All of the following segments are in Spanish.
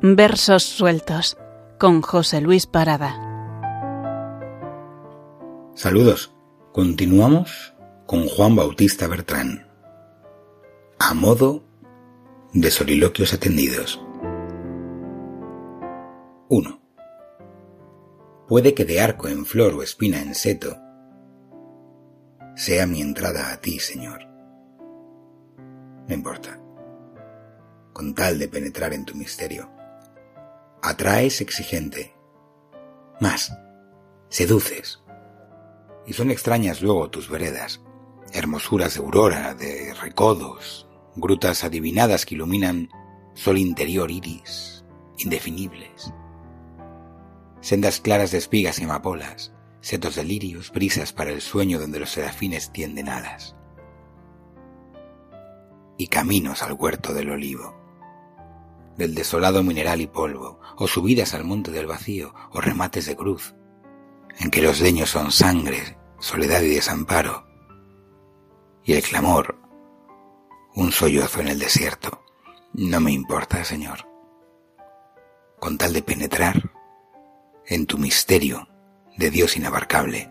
Versos sueltos con José Luis Parada. Saludos. Continuamos con Juan Bautista Bertrán. A modo de soliloquios atendidos. 1. Puede que de arco en flor o espina en seto sea mi entrada a ti, Señor. No importa. Con tal de penetrar en tu misterio. Atraes exigente. Más. Seduces. Y son extrañas luego tus veredas. Hermosuras de aurora, de recodos, grutas adivinadas que iluminan sol interior iris, indefinibles. Sendas claras de espigas y amapolas, setos de lirios, brisas para el sueño donde los serafines tienden alas. Y caminos al huerto del olivo, del desolado mineral y polvo, o subidas al monte del vacío, o remates de cruz, en que los leños son sangre, soledad y desamparo, y el clamor, un sollozo en el desierto. No me importa, Señor. Con tal de penetrar en tu misterio de Dios inabarcable,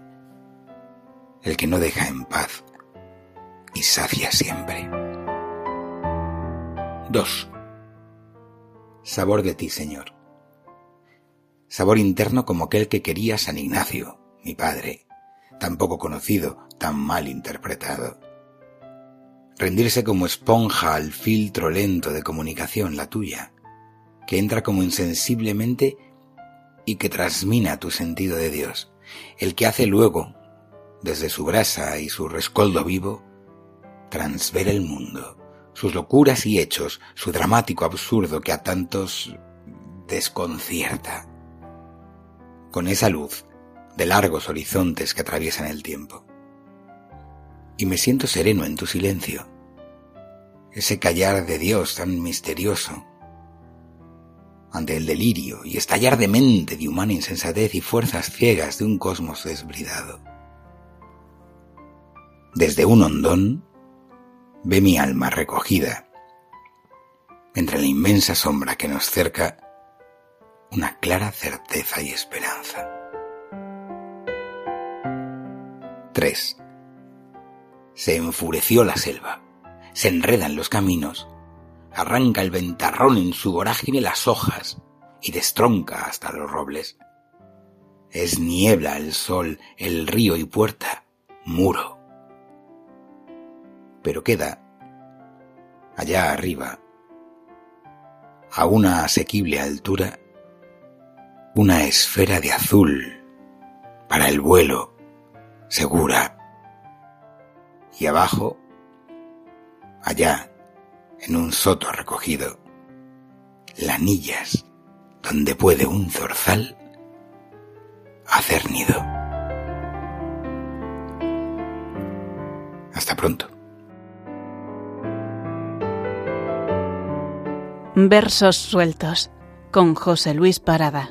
el que no deja en paz y sacia siempre. 2. Sabor de ti, Señor. Sabor interno como aquel que quería San Ignacio, mi padre, tan poco conocido, tan mal interpretado. Rendirse como esponja al filtro lento de comunicación, la tuya, que entra como insensiblemente y que trasmina tu sentido de Dios, el que hace luego, desde su brasa y su rescoldo vivo, transver el mundo, sus locuras y hechos, su dramático absurdo que a tantos desconcierta, con esa luz de largos horizontes que atraviesan el tiempo. Y me siento sereno en tu silencio, ese callar de Dios tan misterioso, ante el delirio y estallar de mente de humana insensatez y fuerzas ciegas de un cosmos desbridado. Desde un hondón ve mi alma recogida, entre la inmensa sombra que nos cerca, una clara certeza y esperanza. 3. Se enfureció la selva, se enredan los caminos, arranca el ventarrón en su vorágine las hojas y destronca hasta los robles. Es niebla el sol, el río y puerta, muro. Pero queda, allá arriba, a una asequible altura, una esfera de azul para el vuelo, segura. Y abajo, allá, en un soto recogido, lanillas donde puede un zorzal hacer nido. Hasta pronto. Versos sueltos con José Luis Parada.